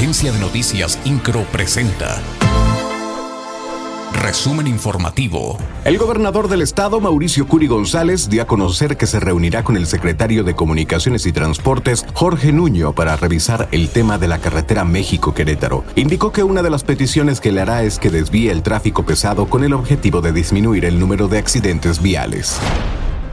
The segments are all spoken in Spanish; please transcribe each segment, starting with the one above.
Agencia de Noticias Incro presenta. Resumen informativo. El gobernador del estado, Mauricio Curi González, dio a conocer que se reunirá con el secretario de Comunicaciones y Transportes, Jorge Nuño, para revisar el tema de la carretera México-Querétaro. Indicó que una de las peticiones que le hará es que desvíe el tráfico pesado con el objetivo de disminuir el número de accidentes viales.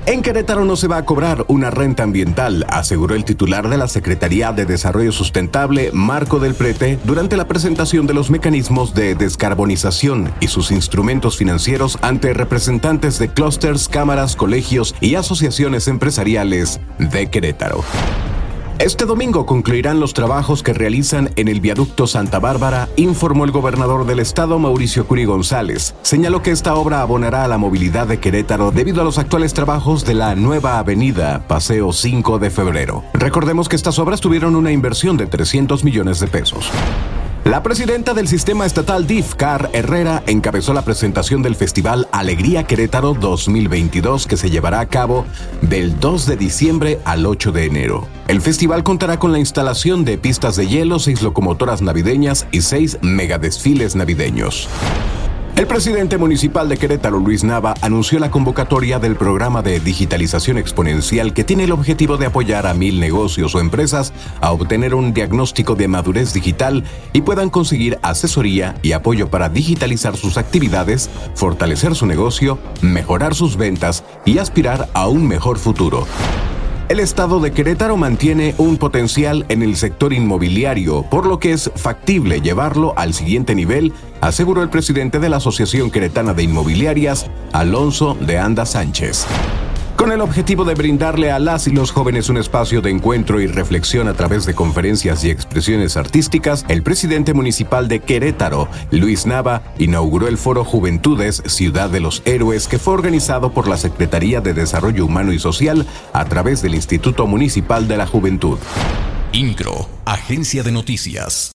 En Querétaro no se va a cobrar una renta ambiental, aseguró el titular de la Secretaría de Desarrollo Sustentable, Marco del Prete, durante la presentación de los mecanismos de descarbonización y sus instrumentos financieros ante representantes de clústeres, cámaras, colegios y asociaciones empresariales de Querétaro. Este domingo concluirán los trabajos que realizan en el viaducto Santa Bárbara, informó el gobernador del estado Mauricio Curi González. Señaló que esta obra abonará a la movilidad de Querétaro debido a los actuales trabajos de la nueva avenida Paseo 5 de Febrero. Recordemos que estas obras tuvieron una inversión de 300 millones de pesos. La presidenta del sistema estatal DIF, Car Herrera, encabezó la presentación del Festival Alegría Querétaro 2022 que se llevará a cabo del 2 de diciembre al 8 de enero. El festival contará con la instalación de pistas de hielo, seis locomotoras navideñas y seis megadesfiles navideños. El presidente municipal de Querétaro, Luis Nava, anunció la convocatoria del programa de digitalización exponencial que tiene el objetivo de apoyar a mil negocios o empresas a obtener un diagnóstico de madurez digital y puedan conseguir asesoría y apoyo para digitalizar sus actividades, fortalecer su negocio, mejorar sus ventas y aspirar a un mejor futuro. El estado de Querétaro mantiene un potencial en el sector inmobiliario, por lo que es factible llevarlo al siguiente nivel, aseguró el presidente de la Asociación Queretana de Inmobiliarias, Alonso de Anda Sánchez con el objetivo de brindarle a las y los jóvenes un espacio de encuentro y reflexión a través de conferencias y expresiones artísticas, el presidente municipal de Querétaro, Luis Nava, inauguró el foro Juventudes Ciudad de los Héroes que fue organizado por la Secretaría de Desarrollo Humano y Social a través del Instituto Municipal de la Juventud. INCRO, Agencia de Noticias.